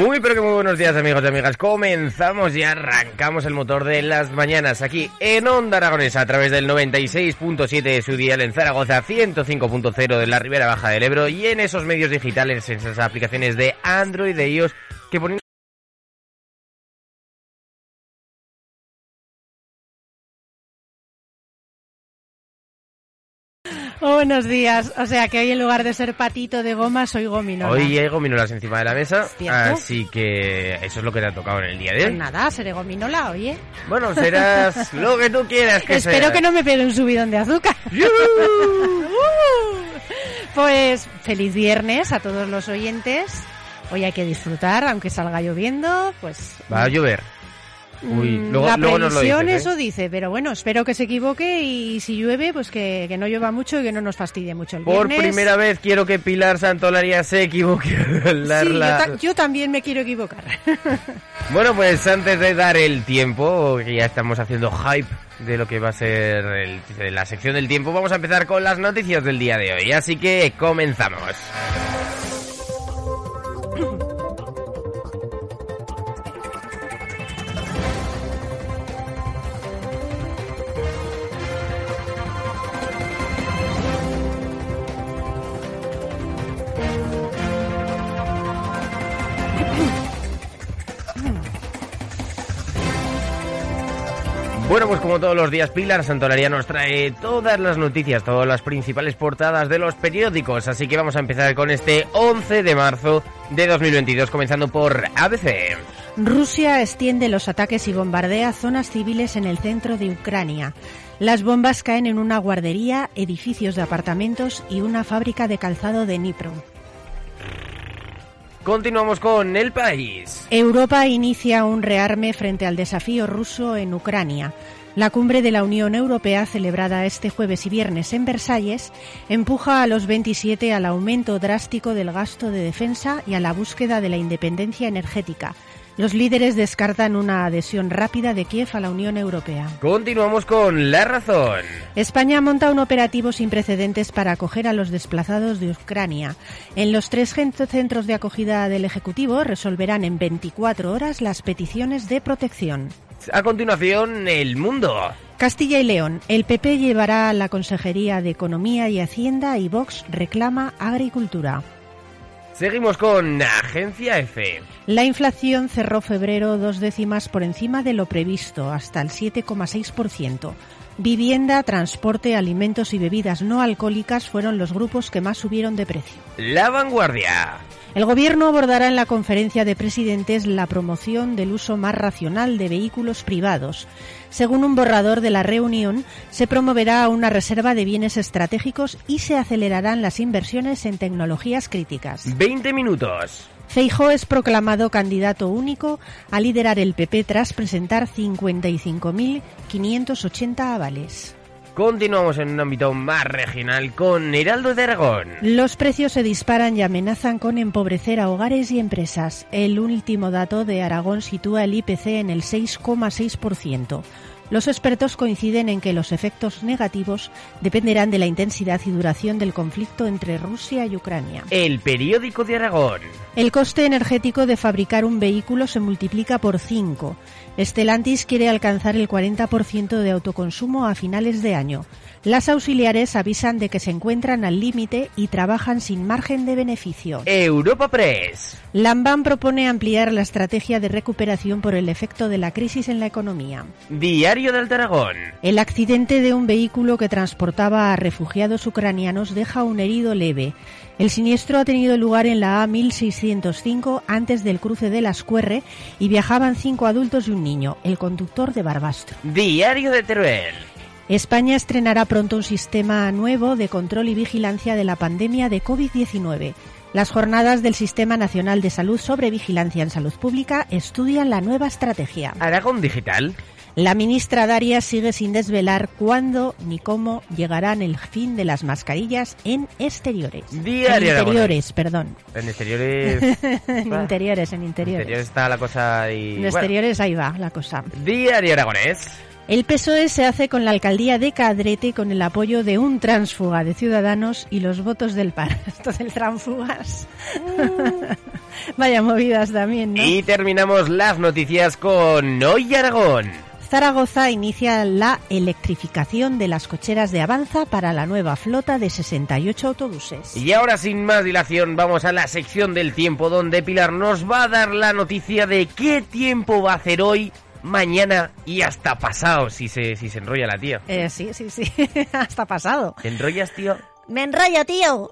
Muy pero que muy buenos días amigos y amigas. Comenzamos y arrancamos el motor de las mañanas aquí en Onda Aragonesa a través del 96.7 de su dial en Zaragoza, 105.0 de la Ribera Baja del Ebro y en esos medios digitales, en esas aplicaciones de Android, de iOS que ponen Oh, buenos días. O sea que hoy en lugar de ser patito de goma soy gominola. Hoy hay gominolas encima de la mesa, ¿Cierto? así que eso es lo que te ha tocado en el día de Pues hoy. nada, seré gominola, oye. Bueno, serás lo que tú quieras que Espero seas. que no me pegue un subidón de azúcar. pues feliz viernes a todos los oyentes. Hoy hay que disfrutar, aunque salga lloviendo, pues... Va a llover. Uy, mm, luego, la luego nos lo dices, ¿eh? eso dice, pero bueno, espero que se equivoque y si llueve, pues que, que no llueva mucho y que no nos fastidie mucho el Por viernes. primera vez quiero que Pilar Santolaria se equivoque al dar Sí, yo, la- ta- yo también me quiero equivocar. Bueno, pues antes de dar el tiempo, que ya estamos haciendo hype de lo que va a ser el- la sección del tiempo, vamos a empezar con las noticias del día de hoy. Así que comenzamos. Bueno, pues como todos los días, Pilar Santolaria nos trae todas las noticias, todas las principales portadas de los periódicos. Así que vamos a empezar con este 11 de marzo de 2022, comenzando por ABC. Rusia extiende los ataques y bombardea zonas civiles en el centro de Ucrania. Las bombas caen en una guardería, edificios de apartamentos y una fábrica de calzado de Dnipro. Continuamos con El País. Europa inicia un rearme frente al desafío ruso en Ucrania. La cumbre de la Unión Europea, celebrada este jueves y viernes en Versalles, empuja a los 27 al aumento drástico del gasto de defensa y a la búsqueda de la independencia energética. Los líderes descartan una adhesión rápida de Kiev a la Unión Europea. Continuamos con La Razón. España monta un operativo sin precedentes para acoger a los desplazados de Ucrania. En los tres centros de acogida del Ejecutivo resolverán en 24 horas las peticiones de protección. A continuación, El Mundo. Castilla y León. El PP llevará a la Consejería de Economía y Hacienda y Vox reclama Agricultura. Seguimos con Agencia F. La inflación cerró febrero dos décimas por encima de lo previsto, hasta el 7,6%. Vivienda, transporte, alimentos y bebidas no alcohólicas fueron los grupos que más subieron de precio. La Vanguardia. El Gobierno abordará en la conferencia de presidentes la promoción del uso más racional de vehículos privados. Según un borrador de la reunión, se promoverá una reserva de bienes estratégicos y se acelerarán las inversiones en tecnologías críticas. 20 minutos. Feijó es proclamado candidato único a liderar el PP tras presentar 55.580 avales. Continuamos en un ámbito más regional con Heraldo de Aragón. Los precios se disparan y amenazan con empobrecer a hogares y empresas. El último dato de Aragón sitúa el IPC en el 6,6%. Los expertos coinciden en que los efectos negativos dependerán de la intensidad y duración del conflicto entre Rusia y Ucrania. El periódico de Aragón. El coste energético de fabricar un vehículo se multiplica por 5. Stellantis quiere alcanzar el 40% de autoconsumo a finales de año. Las auxiliares avisan de que se encuentran al límite y trabajan sin margen de beneficio. Europa Press. Lambán propone ampliar la estrategia de recuperación por el efecto de la crisis en la economía. Diario Diario del Aragón. El accidente de un vehículo que transportaba a refugiados ucranianos deja un herido leve. El siniestro ha tenido lugar en la A1605 antes del cruce de las Cuerre y viajaban cinco adultos y un niño, el conductor de Barbastro. Diario de Teruel. España estrenará pronto un sistema nuevo de control y vigilancia de la pandemia de COVID-19. Las jornadas del Sistema Nacional de Salud sobre Vigilancia en Salud Pública estudian la nueva estrategia. Aragón Digital. La ministra Darias sigue sin desvelar cuándo ni cómo llegarán el fin de las mascarillas en exteriores. Diario en interiores, perdón. En exteriores. en Ah. interiores, en En interiores. exteriores está la cosa y. En bueno. exteriores ahí va la cosa. Diario Aragonés. El PSOE se hace con la alcaldía de Cadrete con el apoyo de un tránsfuga de Ciudadanos y los votos del PAR. Esto del tránsfugas. Vaya movidas también, ¿no? Y terminamos las noticias con Hoy Aragón. Zaragoza inicia la electrificación de las cocheras de Avanza para la nueva flota de 68 autobuses. Y ahora sin más dilación vamos a la sección del tiempo donde Pilar nos va a dar la noticia de qué tiempo va a hacer hoy, mañana y hasta pasado si se, si se enrolla la tía. Eh, sí, sí, sí, hasta pasado. ¿Te enrollas, tío? Me enrollo, tío.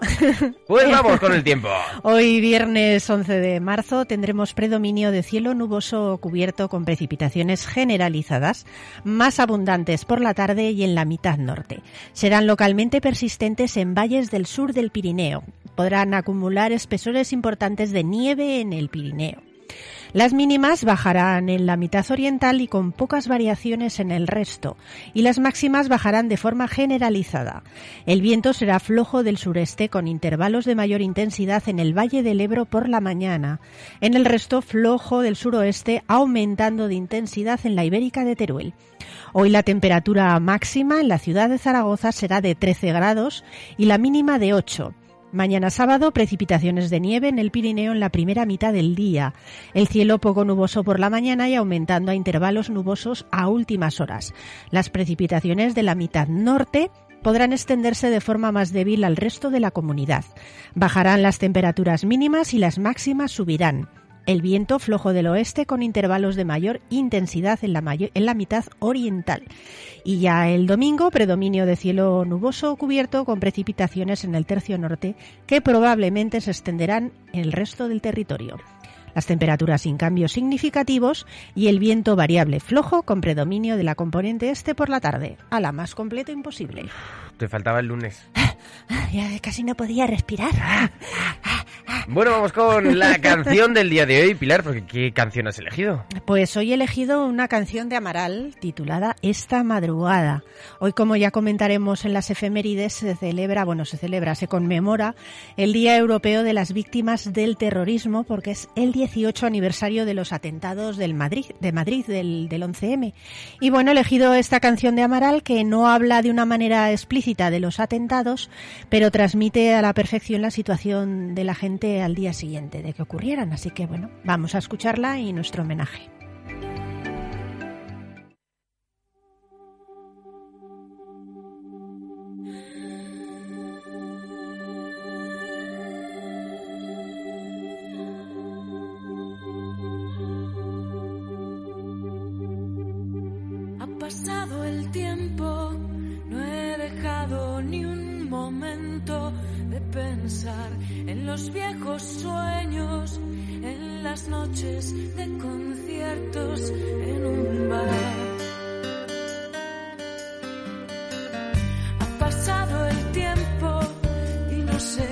Pues vamos con el tiempo. Hoy, viernes 11 de marzo, tendremos predominio de cielo nuboso cubierto con precipitaciones generalizadas, más abundantes por la tarde y en la mitad norte. Serán localmente persistentes en valles del sur del Pirineo. Podrán acumular espesores importantes de nieve en el Pirineo. Las mínimas bajarán en la mitad oriental y con pocas variaciones en el resto, y las máximas bajarán de forma generalizada. El viento será flojo del sureste con intervalos de mayor intensidad en el Valle del Ebro por la mañana. En el resto flojo del suroeste aumentando de intensidad en la Ibérica de Teruel. Hoy la temperatura máxima en la ciudad de Zaragoza será de 13 grados y la mínima de 8. Mañana sábado, precipitaciones de nieve en el Pirineo en la primera mitad del día. El cielo poco nuboso por la mañana y aumentando a intervalos nubosos a últimas horas. Las precipitaciones de la mitad norte podrán extenderse de forma más débil al resto de la comunidad. Bajarán las temperaturas mínimas y las máximas subirán. El viento flojo del oeste con intervalos de mayor intensidad en la, mitad oriental. Y ya el domingo, predominio de cielo nuboso cubierto con precipitaciones en el tercio norte que probablemente se extenderán en el resto del territorio. Las temperaturas sin cambios significativos y el viento variable flojo con predominio de la componente este por la tarde. A la más completo imposible. Te faltaba el lunes. Ya casi no podía respirar. Bueno, vamos con la canción del día de hoy, Pilar, porque ¿qué canción has elegido? Pues hoy he elegido una canción de Amaral titulada Esta madrugada. Hoy, como ya comentaremos en las efemérides, se celebra, bueno, se celebra, se conmemora el Día Europeo de las Víctimas del Terrorismo porque es el 18 aniversario de los atentados del Madrid, de Madrid del, del 11M. Y bueno, he elegido esta canción de Amaral que no habla de una manera explícita de los atentados, pero transmite a la perfección la situación de la gente al día siguiente de que ocurrieran. Así que bueno, vamos a escucharla y nuestro homenaje. Sé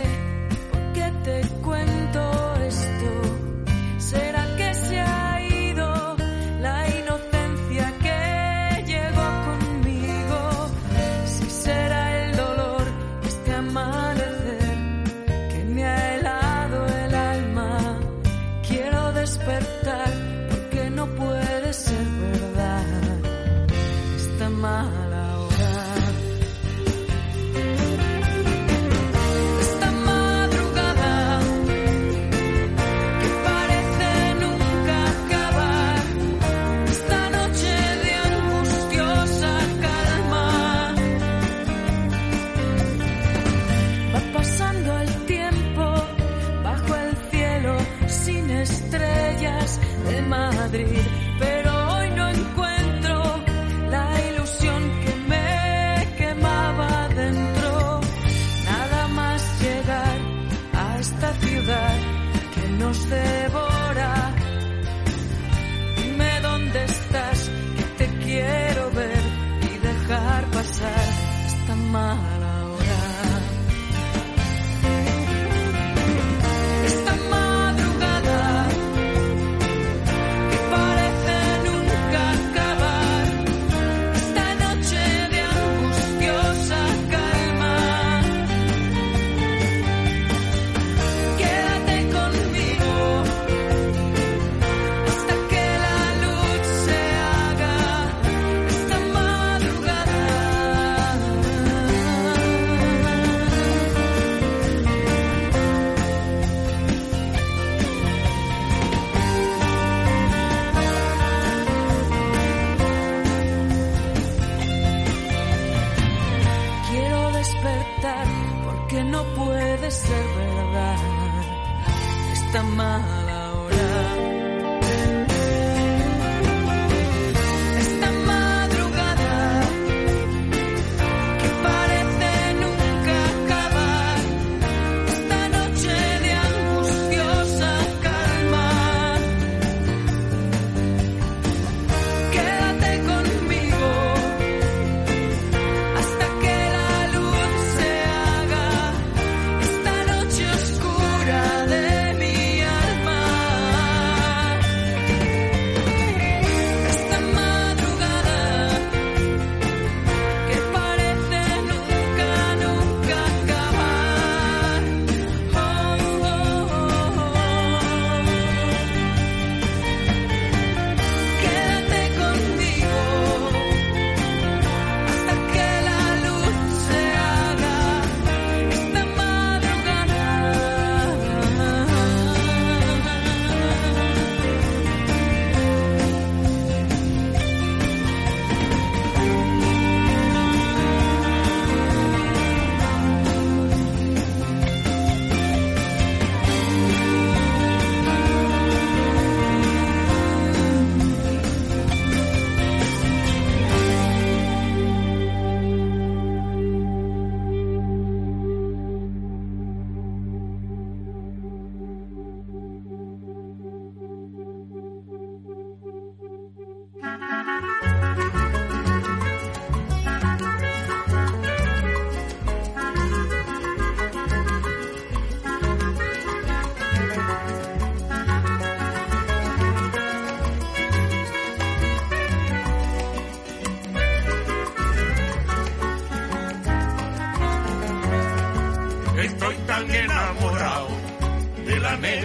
Madrid.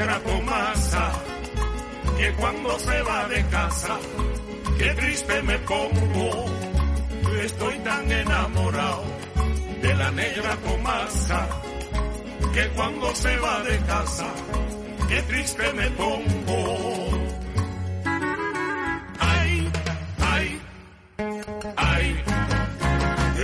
Negra Tomasa que cuando se va de casa, qué triste me pongo. Estoy tan enamorado de la negra Tomasa que cuando se va de casa, qué triste me pongo. Ay, ay, ay.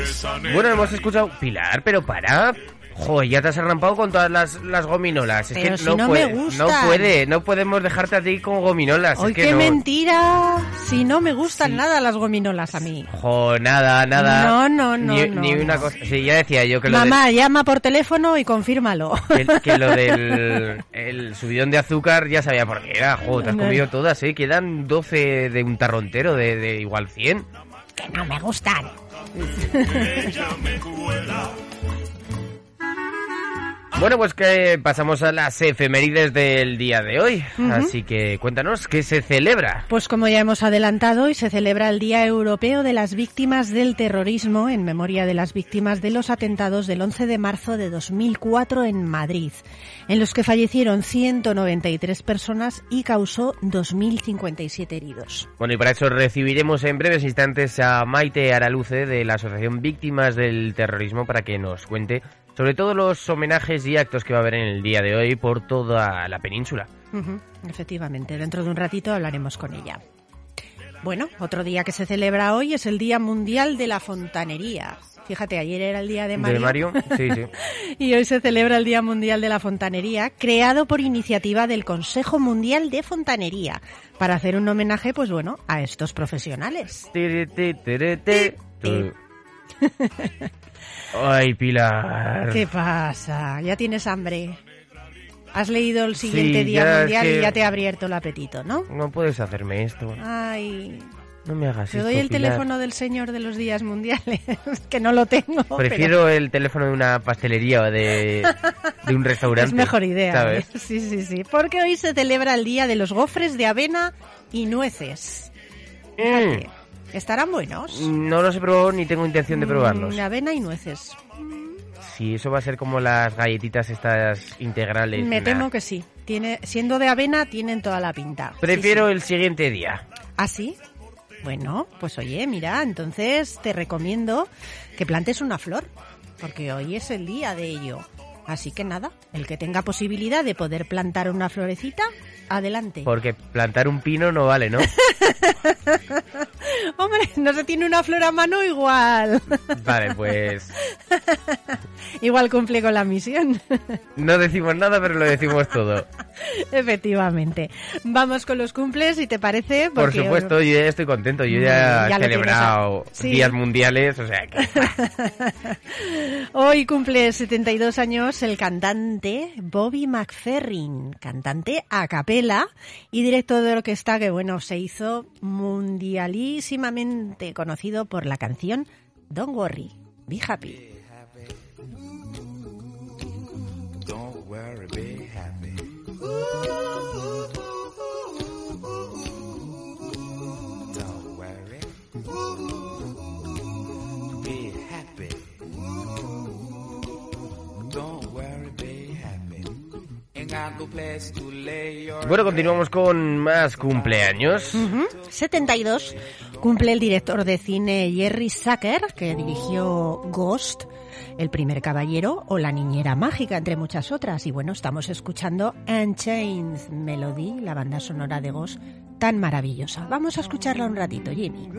Esa negra Bueno, hemos escuchado Pilar, pero para. Joder, ya te has arrampado con todas las, las gominolas. Es Pero que si no, no puede, me no gustan. puede, no podemos dejarte a ti con gominolas. ¡Ay, es que qué no. mentira! Si no me gustan nada las gominolas a mí. Jo, nada, nada. No, no, no, Ni, no, ni una no. cosa. Sí, ya decía yo que lo, Mamá, llama por teléfono y confírmalo. que, que lo del el subidón de azúcar ya sabía por qué era. Jo, te has No. comido todas, ¿eh? Quedan 12 de un tarro entero, de, de igual 100. que no me gustan. Bueno, pues que pasamos a las efemérides del día de hoy. Así que cuéntanos qué se celebra. Pues como ya hemos adelantado, hoy se celebra el Día Europeo de las Víctimas del Terrorismo en memoria de las víctimas de los atentados del 11 de marzo de 2004 en Madrid, en los que fallecieron 193 personas y causó 2.057 heridos. Bueno, y para eso recibiremos en breves instantes a Maite Araluce de la Asociación Víctimas del Terrorismo para que nos cuente sobre todos los homenajes y actos que va a haber en el día de hoy por toda la península. Efectivamente, dentro de un ratito hablaremos con ella. Bueno, otro día que se celebra hoy es el Día Mundial de la Fontanería. Fíjate, ayer era el Día de Mario. ¿De Mario? Sí, sí. Y hoy se celebra el Día Mundial de la Fontanería, creado por iniciativa del Consejo Mundial de Fontanería, para hacer un homenaje, pues bueno, a estos profesionales. Ay, Pilar. ¿Qué pasa? ¿Ya tienes hambre? Has leído el siguiente Sí, Día Mundial que- y ya te ha abierto el apetito, ¿no? No puedes hacerme esto. Ay, No me hagas te esto, doy el Pilar. teléfono del señor de los días mundiales, que no lo tengo. pero Prefiero el teléfono de una pastelería o de, de un restaurante. Es mejor idea. ¿sabes? ¿eh? Sí, sí, sí. Porque hoy se celebra el Día de los Gofres de Avena y Nueces. Fíjate, ¿Estarán buenos? Mm, No los he probado ni tengo intención de probarlos. Mm, avena y nueces. Si eso va a ser como las galletitas estas integrales. Me nah. temo que sí. Tiene, siendo de avena, tienen toda la pinta. Sí, Prefiero sí. el siguiente día. ¿Ah, sí? Bueno, pues oye, mira, entonces te recomiendo que plantes una flor, porque hoy es el día de ello. Así que nada, el que tenga posibilidad de poder plantar una florecita, adelante. Porque plantar un pino no vale, ¿no? Hombre, no se tiene una flor a mano igual. Vale, pues. Igual cumple con la misión. No decimos nada, pero lo decimos todo. Efectivamente. Vamos con los cumples, si te parece. Por supuesto, yo ya estoy contento. Yo ya, Mm, ya he celebrado sí. días mundiales, o sea que... Hoy cumple 72 años el cantante Bobby McFerrin, cantante a capela y director de orquesta que, bueno, se hizo mundialísimamente conocido por la canción Don't Worry, Be Happy. Worry, be happy. Don't worry. Be happy. Don't worry, be happy. Ain't got no place to lay your Bueno, continuamos con más cumpleaños. Ujú. 72 cumple el director de cine Jerry Zucker, que dirigió Ghost, El primer caballero o La niñera mágica, entre muchas otras. Y bueno, estamos escuchando Unchained Melody, la banda sonora de Ghost, tan maravillosa. Vamos a escucharla un ratito, Jimmy.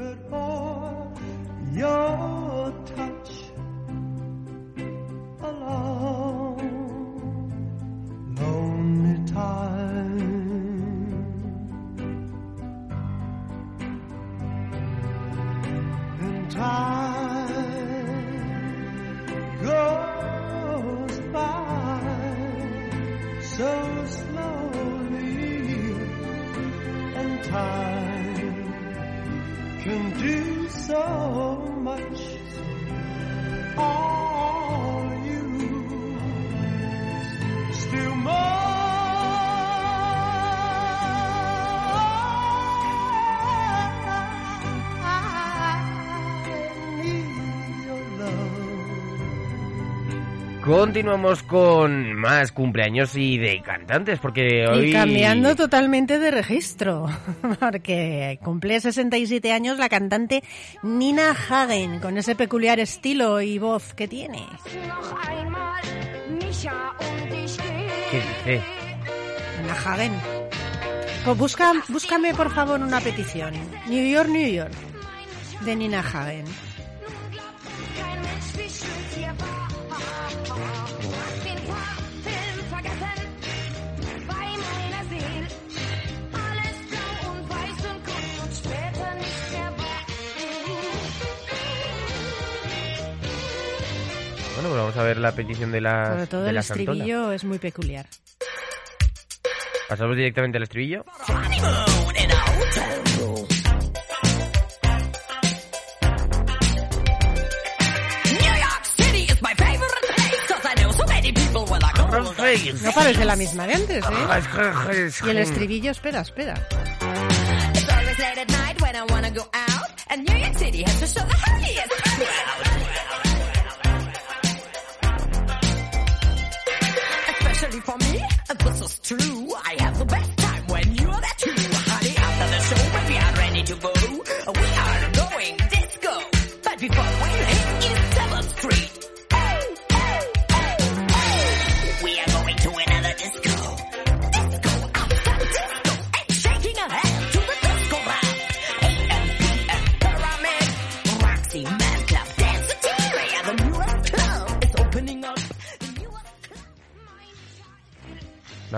Oh. Continuamos con más cumpleaños y de cantantes, porque hoy... Y cambiando totalmente de registro, porque cumple 67 años la cantante Nina Hagen, con ese peculiar estilo y voz que tiene. ¿Qué dice? Nina Hagen. Pues busca, búscame por favor una petición. New York, New York, de Nina Hagen. Bueno, pues vamos a ver la petición de la Sobre todo de el estribillo es muy peculiar. Pasamos directamente al estribillo. No parece la misma de antes, ¿eh? Y el estribillo, espera, espera. True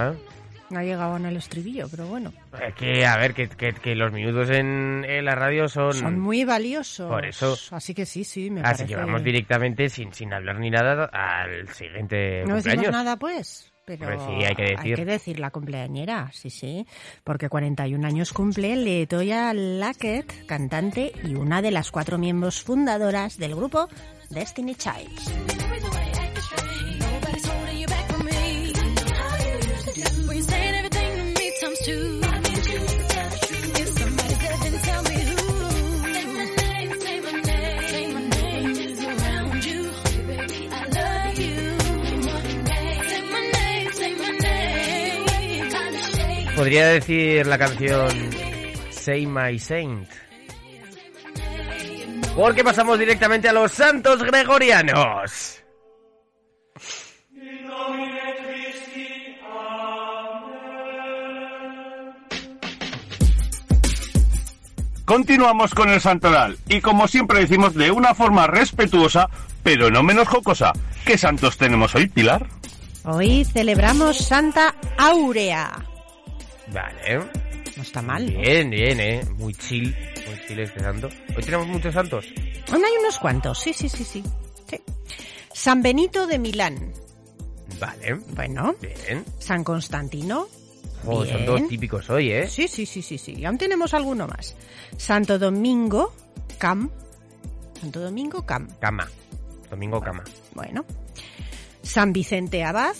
¿Ah? No ha llegado en el estribillo, pero bueno. Es que, a ver, que, que- que los minutos en, en la radio son... Son muy valiosos. Por eso. Así que sí, sí, me Así parece. que vamos directamente, sin, sin hablar ni nada, al siguiente No decimos cumpleaños. nada, pues. Pero Hombre, sí, hay que decir. Hay que decir la cumpleañera, sí, sí. Porque 41 años cumple Letoya Lackett, cantante y una de las cuatro miembros fundadoras del grupo Destiny Childs. Podría decir la canción Say My Saint. Porque pasamos directamente a los santos gregorianos. Continuamos con el santoral y como siempre decimos de una forma respetuosa, pero no menos jocosa. ¿Qué santos tenemos hoy, Pilar? Hoy celebramos Santa Áurea. Vale. No está mal. ¿no? Bien, bien, eh. Muy chill. Muy chill este santo. Hoy tenemos muchos santos. Aún hay unos cuantos, sí, sí, sí, sí. Sí. San Benito de Milán. Vale. Bueno. Bien. San Constantino. Jo, son todos típicos hoy, ¿eh? Sí, sí, sí, sí, sí. Y aún tenemos alguno más. Santo Domingo Cam. Santo Domingo Cam. Cama. Domingo cama. Bueno. San Vicente Abad.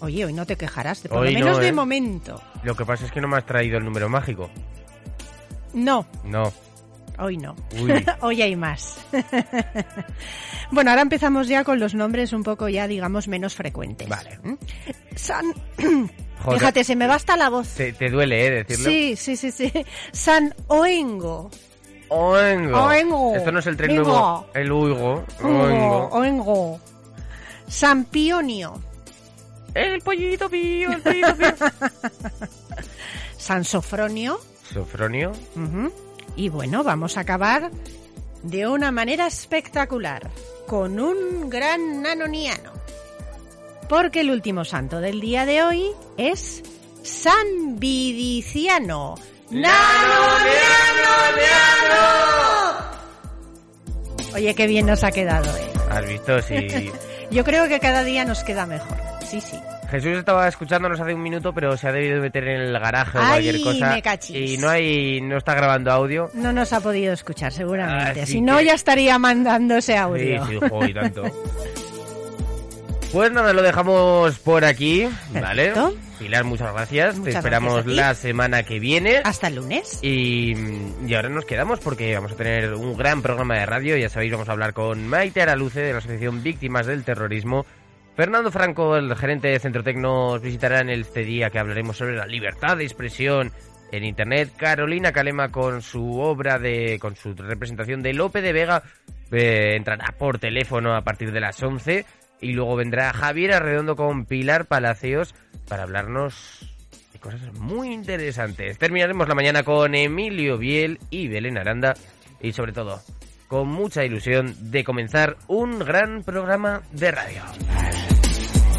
Oye, hoy no te quejarás, de- por Hoy lo no, menos de ¿eh? momento. Lo que pasa es que no me has traído el número mágico. No, No. Hoy no. Hoy hay más. bueno, ahora empezamos ya con los nombres un poco ya, digamos, menos frecuentes. Vale. ¿Mm? San... Joder. Fíjate, se me va hasta la voz. Te, te duele, ¿eh? Decirlo. Sí, sí, sí, sí. San Oengo. Oengo. Oengo. Esto no es el tren Oengo. nuevo. El Uigo. Oengo. Oengo. San Pionio. El pollito pío, el pollito pío. San Sofronio. Sofronio. Ujú. Y bueno, vamos a acabar de una manera espectacular, con un gran nanoniano. Porque el último santo del día de hoy es San Vidiciano. Oye, qué bien nos ha quedado, ¿eh? Has visto, sí. Yo creo que cada día nos queda mejor. Sí, sí. Jesús estaba escuchándonos hace un minuto, pero se ha debido meter en el garaje o cualquier cosa. me cachis. Y no hay, no está grabando audio. No nos ha podido escuchar, seguramente. Así si no, ya estaría mandando ese Sí, audio. sí, jo, y tanto. Pues nada, lo dejamos por aquí, ¿vale? Perfecto. Pilar, muchas gracias. Muchas Te esperamos gracias la semana que viene. Hasta el lunes. Y, y ahora nos quedamos porque vamos a tener un gran programa de radio. Ya sabéis, vamos a hablar con Maite Araluce de la Asociación Víctimas del Terrorismo. Fernando Franco, el gerente de Centrotec, nos visitará en este día que hablaremos sobre la libertad de expresión en Internet. Carolina Calema con su obra de, con su representación de Lope de Vega, eh, entrará por teléfono a partir de las 11. Y luego vendrá Javier Arredondo con Pilar Palacios para hablarnos de cosas muy interesantes. Terminaremos la mañana con Emilio Biel y Belén Aranda y sobre todo con mucha ilusión de comenzar un gran programa de radio.